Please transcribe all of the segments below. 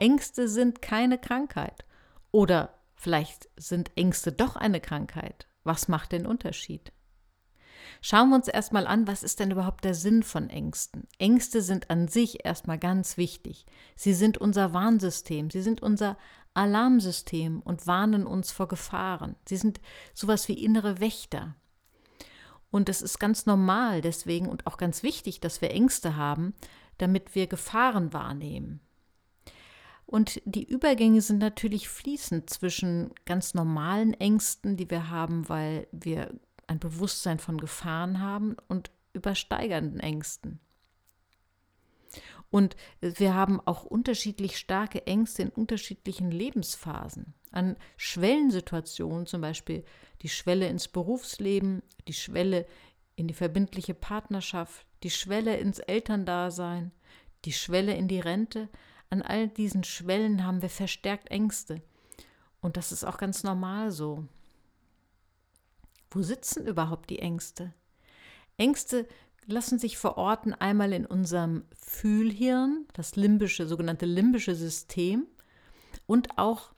Ängste sind keine Krankheit. Oder vielleicht sind Ängste doch eine Krankheit. Was macht den Unterschied? Schauen wir uns erstmal an, was ist denn überhaupt der Sinn von Ängsten? Ängste sind an sich erstmal ganz wichtig. Sie sind unser Warnsystem, sie sind unser Alarmsystem und warnen uns vor Gefahren. Sie sind sowas wie innere Wächter. Und es ist ganz normal deswegen und auch ganz wichtig, dass wir Ängste haben, damit wir Gefahren wahrnehmen. Und die Übergänge sind natürlich fließend zwischen ganz normalen Ängsten, die wir haben, weil wir ein Bewusstsein von Gefahren haben, und übersteigernden Ängsten. Und wir haben auch unterschiedlich starke Ängste in unterschiedlichen Lebensphasen. An Schwellensituationen, zum Beispiel die Schwelle ins Berufsleben, die Schwelle in die verbindliche Partnerschaft, die Schwelle ins Elterndasein, die Schwelle in die Rente. An all diesen Schwellen haben wir verstärkt Ängste. Und das ist auch ganz normal so. Wo sitzen überhaupt die Ängste? Ängste lassen sich verorten einmal in unserem Fühlhirn, das limbische, sogenannte limbische System, und auch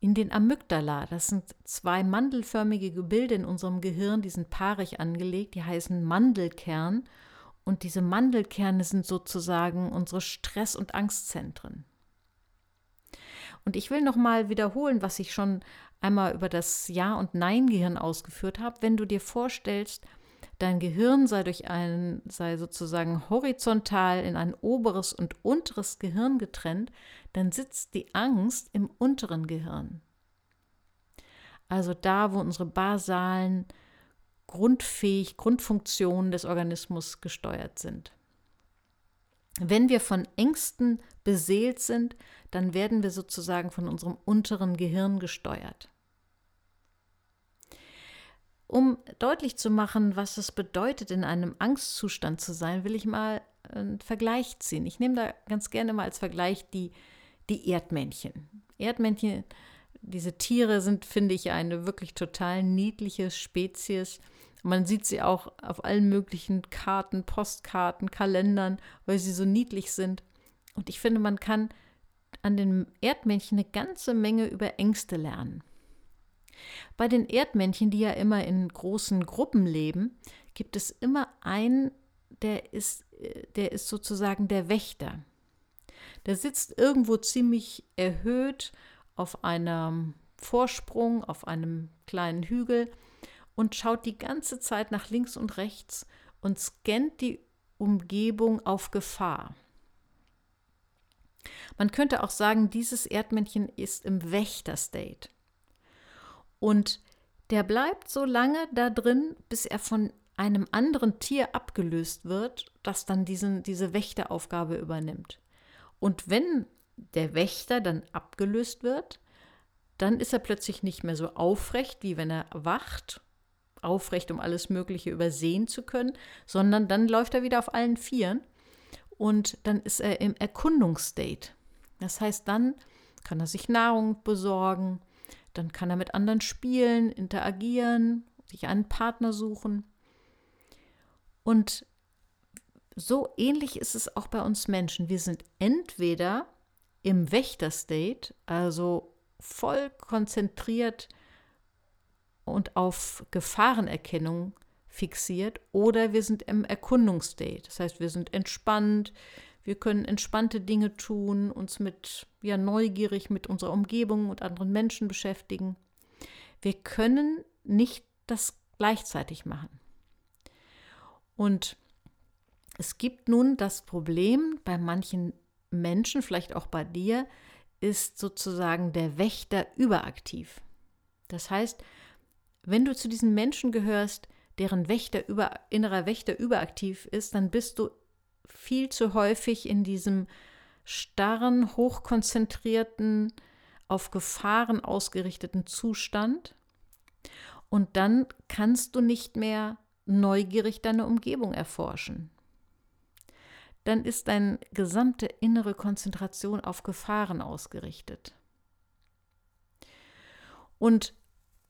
in den Amygdala. Das sind zwei mandelförmige Gebilde in unserem Gehirn, die sind paarig angelegt, die heißen Mandelkern. Und diese Mandelkerne sind sozusagen unsere Stress- und Angstzentren. Und ich will noch mal wiederholen, was ich schon einmal über das Ja- und Nein-Gehirn ausgeführt habe. Wenn du dir vorstellst, dein Gehirn sei durch einen, sei sozusagen horizontal in ein oberes und unteres Gehirn getrennt, dann sitzt die Angst im unteren Gehirn. Also da, wo unsere basalen, grundfähig, Grundfunktionen des Organismus gesteuert sind. Wenn wir von Ängsten beseelt sind, dann werden wir sozusagen von unserem unteren Gehirn gesteuert. Um deutlich zu machen, was es bedeutet, in einem Angstzustand zu sein, will ich mal einen Vergleich ziehen. Ich nehme da ganz gerne mal als Vergleich die, die Erdmännchen. Erdmännchen, diese Tiere sind, finde ich, eine wirklich total niedliche Spezies. Man sieht sie auch auf allen möglichen Karten, Postkarten, Kalendern, weil sie so niedlich sind. Und ich finde, man kann an den Erdmännchen eine ganze Menge über Ängste lernen. Bei den Erdmännchen, die ja immer in großen Gruppen leben, gibt es immer einen, der ist, der ist sozusagen der Wächter. Der sitzt irgendwo ziemlich erhöht auf einem Vorsprung, auf einem kleinen Hügel und schaut die ganze Zeit nach links und rechts und scannt die Umgebung auf Gefahr. Man könnte auch sagen, dieses Erdmännchen ist im Wächter-State. Und der bleibt so lange da drin, bis er von einem anderen Tier abgelöst wird, das dann diesen, diese Wächteraufgabe übernimmt. Und wenn der Wächter dann abgelöst wird, dann ist er plötzlich nicht mehr so aufrecht, wie wenn er wacht, aufrecht, um alles Mögliche übersehen zu können, sondern dann läuft er wieder auf allen Vieren und dann ist er im Erkundungsstate. Das heißt, dann kann er sich Nahrung besorgen, dann kann er mit anderen spielen, interagieren, sich einen Partner suchen. Und so ähnlich ist es auch bei uns Menschen. Wir sind entweder im Wächter-State, also voll konzentriert und auf Gefahrenerkennung fixiert, oder wir sind im Erkundungsstate. Das heißt, wir sind entspannt, wir können entspannte Dinge tun, uns mit ja neugierig mit unserer Umgebung und anderen Menschen beschäftigen. Wir können nicht das gleichzeitig machen. Und es gibt nun das Problem bei manchen Menschen, vielleicht auch bei dir, ist sozusagen der Wächter überaktiv. Das heißt, wenn du zu diesen Menschen gehörst, deren Wächter über, innerer Wächter überaktiv ist, dann bist du viel zu häufig in diesem starren, hochkonzentrierten, auf Gefahren ausgerichteten Zustand. Und dann kannst du nicht mehr neugierig deine Umgebung erforschen. Dann ist deine gesamte innere Konzentration auf Gefahren ausgerichtet. Und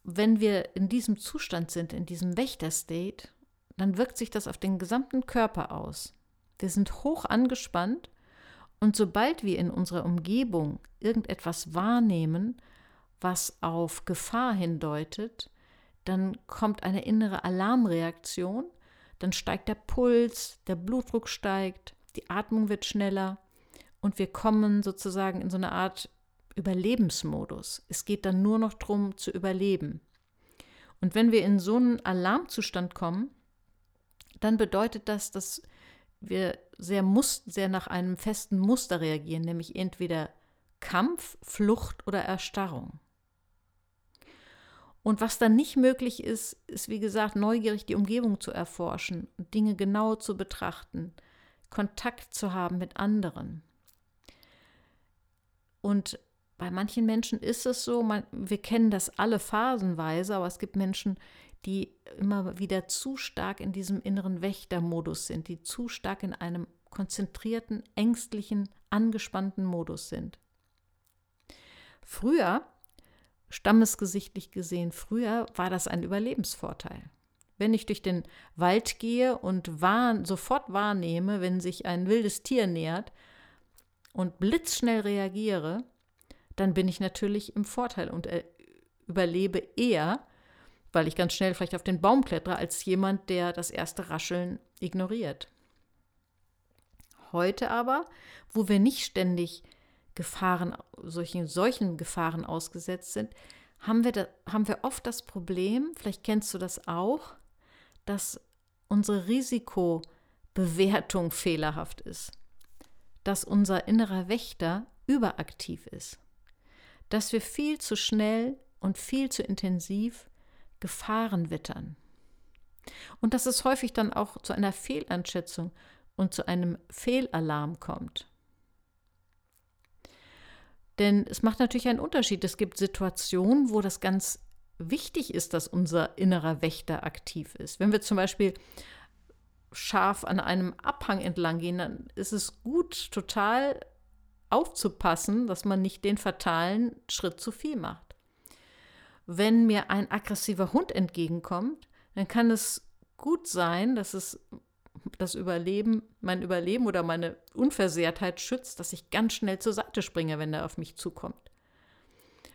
wenn wir in diesem Zustand sind, in diesem Wächter-State, dann wirkt sich das auf den gesamten Körper aus. Wir sind hoch angespannt Und sobald wir in unserer Umgebung irgendetwas wahrnehmen, was auf Gefahr hindeutet, dann kommt eine innere Alarmreaktion, dann steigt der Puls, der Blutdruck steigt, die Atmung wird schneller und wir kommen sozusagen in so eine Art Überlebensmodus. Es geht dann nur noch darum zu überleben. Und wenn wir in so einen Alarmzustand kommen, dann bedeutet das, dass wir sehr, sehr nach einem festen Muster reagieren, nämlich entweder Kampf, Flucht oder Erstarrung. Und was dann nicht möglich ist, ist, wie gesagt, neugierig die Umgebung zu erforschen Dinge genau zu betrachten, Kontakt zu haben mit anderen. Und bei manchen Menschen ist es so, man, wir kennen das alle phasenweise, aber es gibt Menschen, die immer wieder zu stark in diesem inneren Wächtermodus sind, die zu stark in einem konzentrierten, ängstlichen, angespannten Modus sind. Früher stammesgesichtlich gesehen, früher war das ein Überlebensvorteil. Wenn ich durch den Wald gehe und wahr, sofort wahrnehme, wenn sich ein wildes Tier nähert und blitzschnell reagiere, dann bin ich natürlich im Vorteil und äh, überlebe eher, weil ich ganz schnell vielleicht auf den Baum klettere, als jemand, der das erste Rascheln ignoriert. Heute aber, wo wir nicht ständig Gefahren, solchen, solchen Gefahren ausgesetzt sind, haben wir, da, haben wir oft das Problem, vielleicht kennst du das auch, dass unsere Risikobewertung fehlerhaft ist, dass unser innerer Wächter überaktiv ist, dass wir viel zu schnell und viel zu intensiv Gefahren wittern. Und dass es häufig dann auch zu einer Fehleinschätzung und zu einem Fehlalarm kommt. Denn es macht natürlich einen Unterschied. Es gibt Situationen, wo das ganz wichtig ist, dass unser innerer Wächter aktiv ist. Wenn wir zum Beispiel scharf an einem Abhang entlang gehen, dann ist es gut, total aufzupassen, dass man nicht den fatalen Schritt zu viel macht. Wenn mir ein aggressiver Hund entgegenkommt, dann kann es gut sein, dass es das Überleben, mein Überleben oder meine Unversehrtheit schützt, dass ich ganz schnell zur Seite springe, wenn er auf mich zukommt.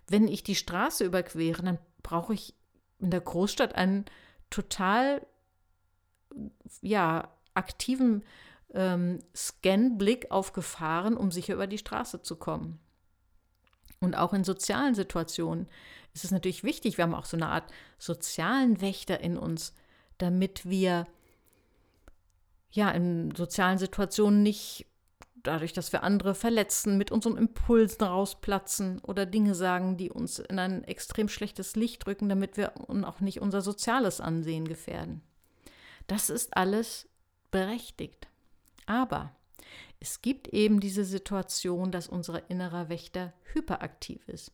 Wenn ich die Straße überquere, dann brauche ich in der Großstadt einen total ja, aktiven ähm, Scan-Blick auf Gefahren, um sicher über die Straße zu kommen. Und auch in sozialen Situationen ist es natürlich wichtig, wir haben auch so eine Art sozialen Wächter in uns, damit wir ja in sozialen Situationen nicht dadurch, dass wir andere verletzen, mit unseren Impulsen rausplatzen oder Dinge sagen, die uns in ein extrem schlechtes Licht drücken, damit wir auch nicht unser soziales Ansehen gefährden. Das ist alles berechtigt. Aber es gibt eben diese Situation, dass unser innerer Wächter hyperaktiv ist.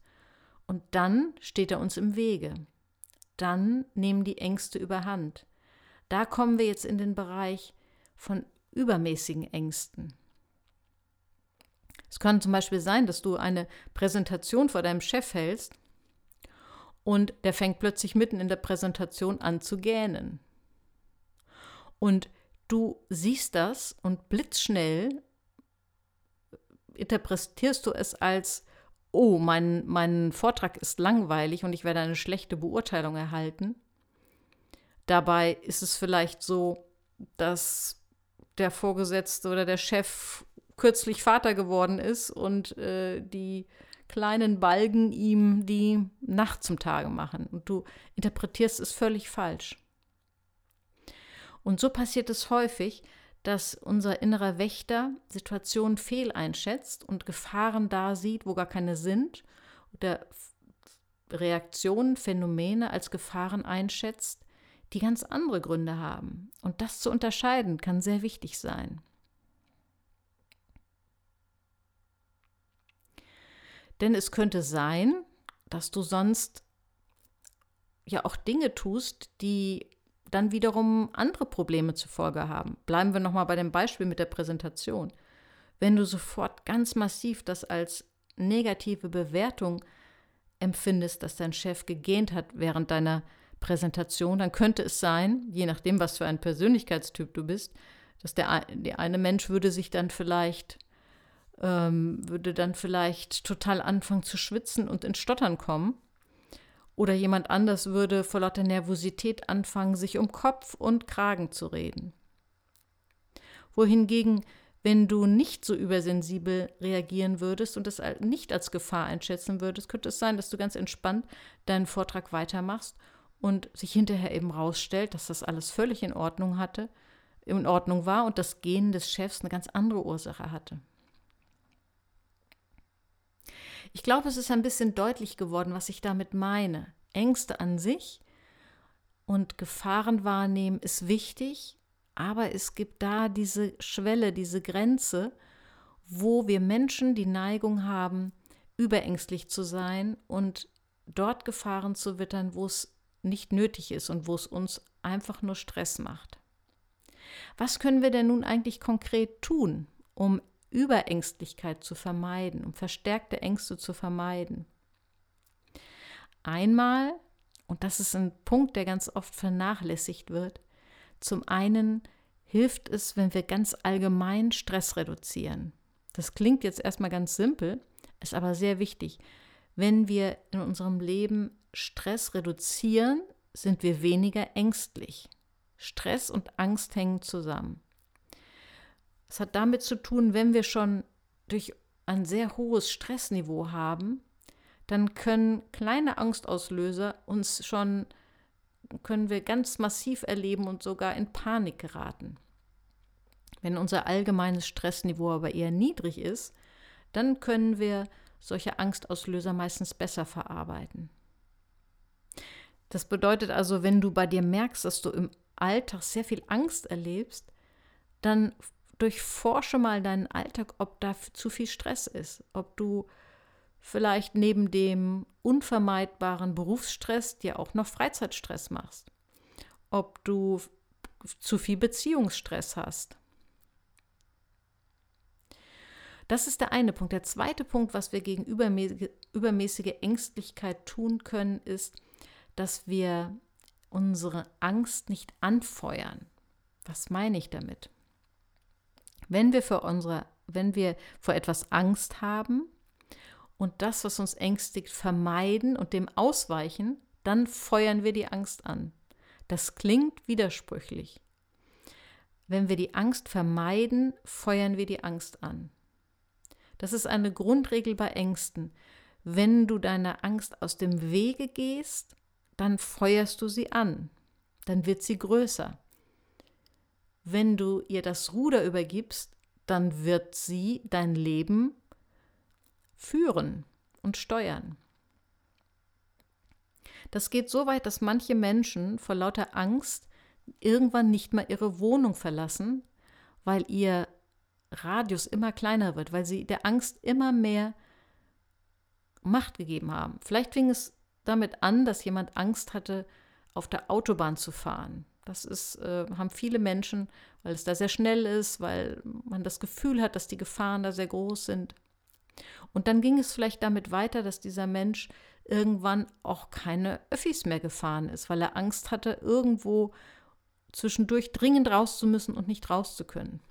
Und dann steht er uns im Wege. Dann nehmen die Ängste überhand. Da kommen wir jetzt in den Bereich von übermäßigen Ängsten. Es kann zum Beispiel sein, dass du eine Präsentation vor deinem Chef hältst und der fängt plötzlich mitten in der Präsentation an zu gähnen. Und du siehst das und blitzschnell interpretierst du es als, oh, mein, mein Vortrag ist langweilig und ich werde eine schlechte Beurteilung erhalten. Dabei ist es vielleicht so, dass der Vorgesetzte oder der Chef kürzlich Vater geworden ist und äh, die kleinen Balgen ihm die Nacht zum Tage machen. Und du interpretierst es völlig falsch. Und so passiert es häufig, dass unser innerer Wächter Situationen fehleinschätzt und Gefahren da sieht, wo gar keine sind, oder Reaktionen, Phänomene als Gefahren einschätzt, die ganz andere Gründe haben. Und das zu unterscheiden kann sehr wichtig sein. Denn es könnte sein, dass du sonst ja auch Dinge tust, die dann wiederum andere Probleme zur Folge haben. Bleiben wir nochmal bei dem Beispiel mit der Präsentation. Wenn du sofort ganz massiv das als negative Bewertung empfindest, dass dein Chef gegähnt hat während deiner Präsentation, dann könnte es sein, je nachdem, was für ein Persönlichkeitstyp du bist, dass der, der eine Mensch würde sich dann vielleicht ähm, würde dann vielleicht total anfangen zu schwitzen und ins Stottern kommen. Oder jemand anders würde vor lauter Nervosität anfangen, sich um Kopf und Kragen zu reden. Wohingegen, wenn du nicht so übersensibel reagieren würdest und es nicht als Gefahr einschätzen würdest, könnte es sein, dass du ganz entspannt deinen Vortrag weitermachst und sich hinterher eben rausstellt, dass das alles völlig in Ordnung hatte, in Ordnung war und das Gehen des Chefs eine ganz andere Ursache hatte. Ich glaube, es ist ein bisschen deutlich geworden, was ich damit meine. Ängste an sich und Gefahren wahrnehmen ist wichtig, aber es gibt da diese Schwelle, diese Grenze, wo wir Menschen die Neigung haben, überängstlich zu sein und dort Gefahren zu wittern, wo es nicht nötig ist und wo es uns einfach nur Stress macht. Was können wir denn nun eigentlich konkret tun, um Überängstlichkeit zu vermeiden, um verstärkte Ängste zu vermeiden. Einmal, und das ist ein Punkt, der ganz oft vernachlässigt wird, zum einen hilft es, wenn wir ganz allgemein Stress reduzieren. Das klingt jetzt erstmal ganz simpel, ist aber sehr wichtig. Wenn wir in unserem Leben Stress reduzieren, sind wir weniger ängstlich. Stress und Angst hängen zusammen. Es hat damit zu tun, wenn wir schon durch ein sehr hohes Stressniveau haben, dann können kleine Angstauslöser uns schon, können wir ganz massiv erleben und sogar in Panik geraten. Wenn unser allgemeines Stressniveau aber eher niedrig ist, dann können wir solche Angstauslöser meistens besser verarbeiten. Das bedeutet also, wenn du bei dir merkst, dass du im Alltag sehr viel Angst erlebst, dann durchforsche mal deinen Alltag, ob da zu viel Stress ist, ob du vielleicht neben dem unvermeidbaren Berufsstress dir auch noch Freizeitstress machst, ob du zu viel Beziehungsstress hast. Das ist der eine Punkt. Der zweite Punkt, was wir gegen übermäßige, Ängstlichkeit tun können, ist, dass wir unsere Angst nicht anfeuern. Was meine ich damit? Wenn wir für unsere, wenn wir vor etwas Angst haben und das, was uns ängstigt, vermeiden und dem ausweichen, dann feuern wir die Angst an. Das klingt widersprüchlich. Wenn wir die Angst vermeiden, feuern wir die Angst an. Das ist eine Grundregel bei Ängsten. Wenn du deiner Angst aus dem Wege gehst, dann feuerst du sie an. Dann wird sie größer wenn du ihr das Ruder übergibst, dann wird sie dein Leben führen und steuern. Das geht so weit, dass manche Menschen vor lauter Angst irgendwann nicht mehr ihre Wohnung verlassen, weil ihr Radius immer kleiner wird, weil sie der Angst immer mehr Macht gegeben haben. Vielleicht fing es damit an, dass jemand Angst hatte, auf der Autobahn zu fahren. Das ist, äh, haben viele Menschen, weil es da sehr schnell ist, weil man das Gefühl hat, dass die Gefahren da sehr groß sind. Und dann ging es vielleicht damit weiter, dass dieser Mensch irgendwann auch keine Öffis mehr gefahren ist, weil er Angst hatte, irgendwo zwischendurch dringend raus zu müssen und nicht raus zu können.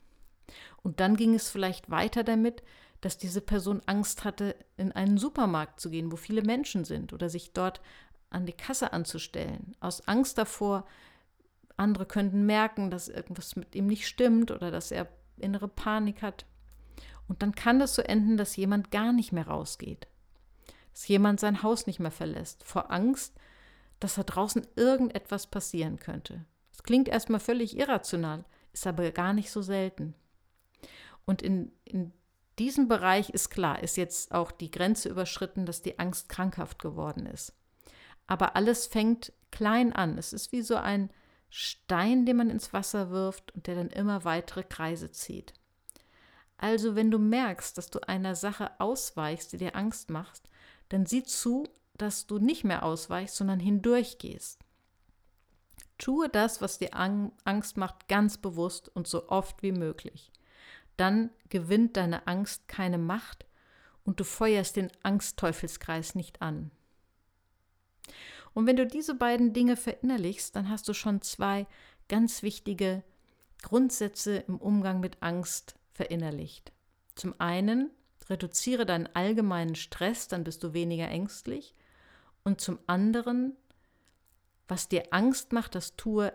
Und dann ging es vielleicht weiter damit, dass diese Person Angst hatte, in einen Supermarkt zu gehen, wo viele Menschen sind oder sich dort an die Kasse anzustellen, aus Angst davor, andere könnten merken, dass irgendwas mit ihm nicht stimmt oder dass er innere Panik hat. Und dann kann das so enden, dass jemand gar nicht mehr rausgeht. Dass jemand sein Haus nicht mehr verlässt, vor Angst, dass da draußen irgendetwas passieren könnte. Das klingt erstmal völlig irrational, ist aber gar nicht so selten. Und in, in diesem Bereich ist klar, ist jetzt auch die Grenze überschritten, dass die Angst krankhaft geworden ist. Aber alles fängt klein an. Es ist wie so ein Stein, den man ins Wasser wirft und der dann immer weitere Kreise zieht. Also, wenn du merkst, dass du einer Sache ausweichst, die dir Angst macht, dann sieh zu, dass du nicht mehr ausweichst, sondern hindurchgehst. Tue das, was dir Angst macht, ganz bewusst und so oft wie möglich. Dann gewinnt deine Angst keine Macht und du feuerst den Angstteufelskreis nicht an. Und wenn du diese beiden Dinge verinnerlichst, dann hast du schon zwei ganz wichtige Grundsätze im Umgang mit Angst verinnerlicht. Zum einen reduziere deinen allgemeinen Stress, dann bist du weniger ängstlich. Und zum anderen, was dir Angst macht, das tue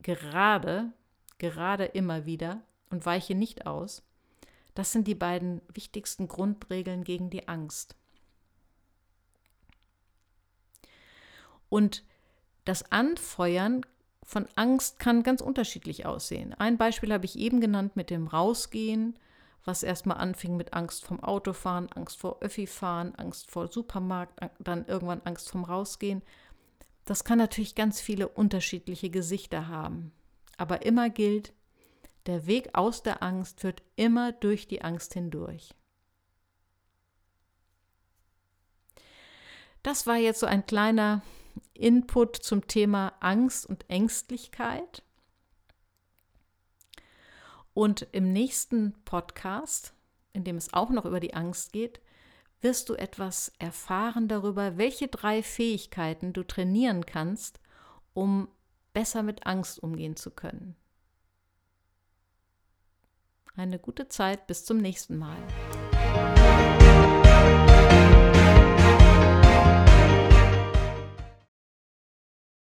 gerade, gerade immer wieder und weiche nicht aus. Das sind die beiden wichtigsten Grundregeln gegen die Angst. Und das Anfeuern von Angst kann ganz unterschiedlich aussehen. Ein Beispiel habe ich eben genannt mit dem Rausgehen, was erstmal anfing mit Angst vom Autofahren, Angst vor Öffi-Fahren, Angst vor Supermarkt, dann irgendwann Angst vom Rausgehen. Das kann natürlich ganz viele unterschiedliche Gesichter haben. Aber immer gilt, der Weg aus der Angst führt immer durch die Angst hindurch. Das war jetzt so ein kleiner Input zum Thema Angst und Ängstlichkeit. Und im nächsten Podcast, in dem es auch noch über die Angst geht, wirst du etwas erfahren darüber, welche drei Fähigkeiten du trainieren kannst, um besser mit Angst umgehen zu können. Eine gute Zeit, bis zum nächsten Mal.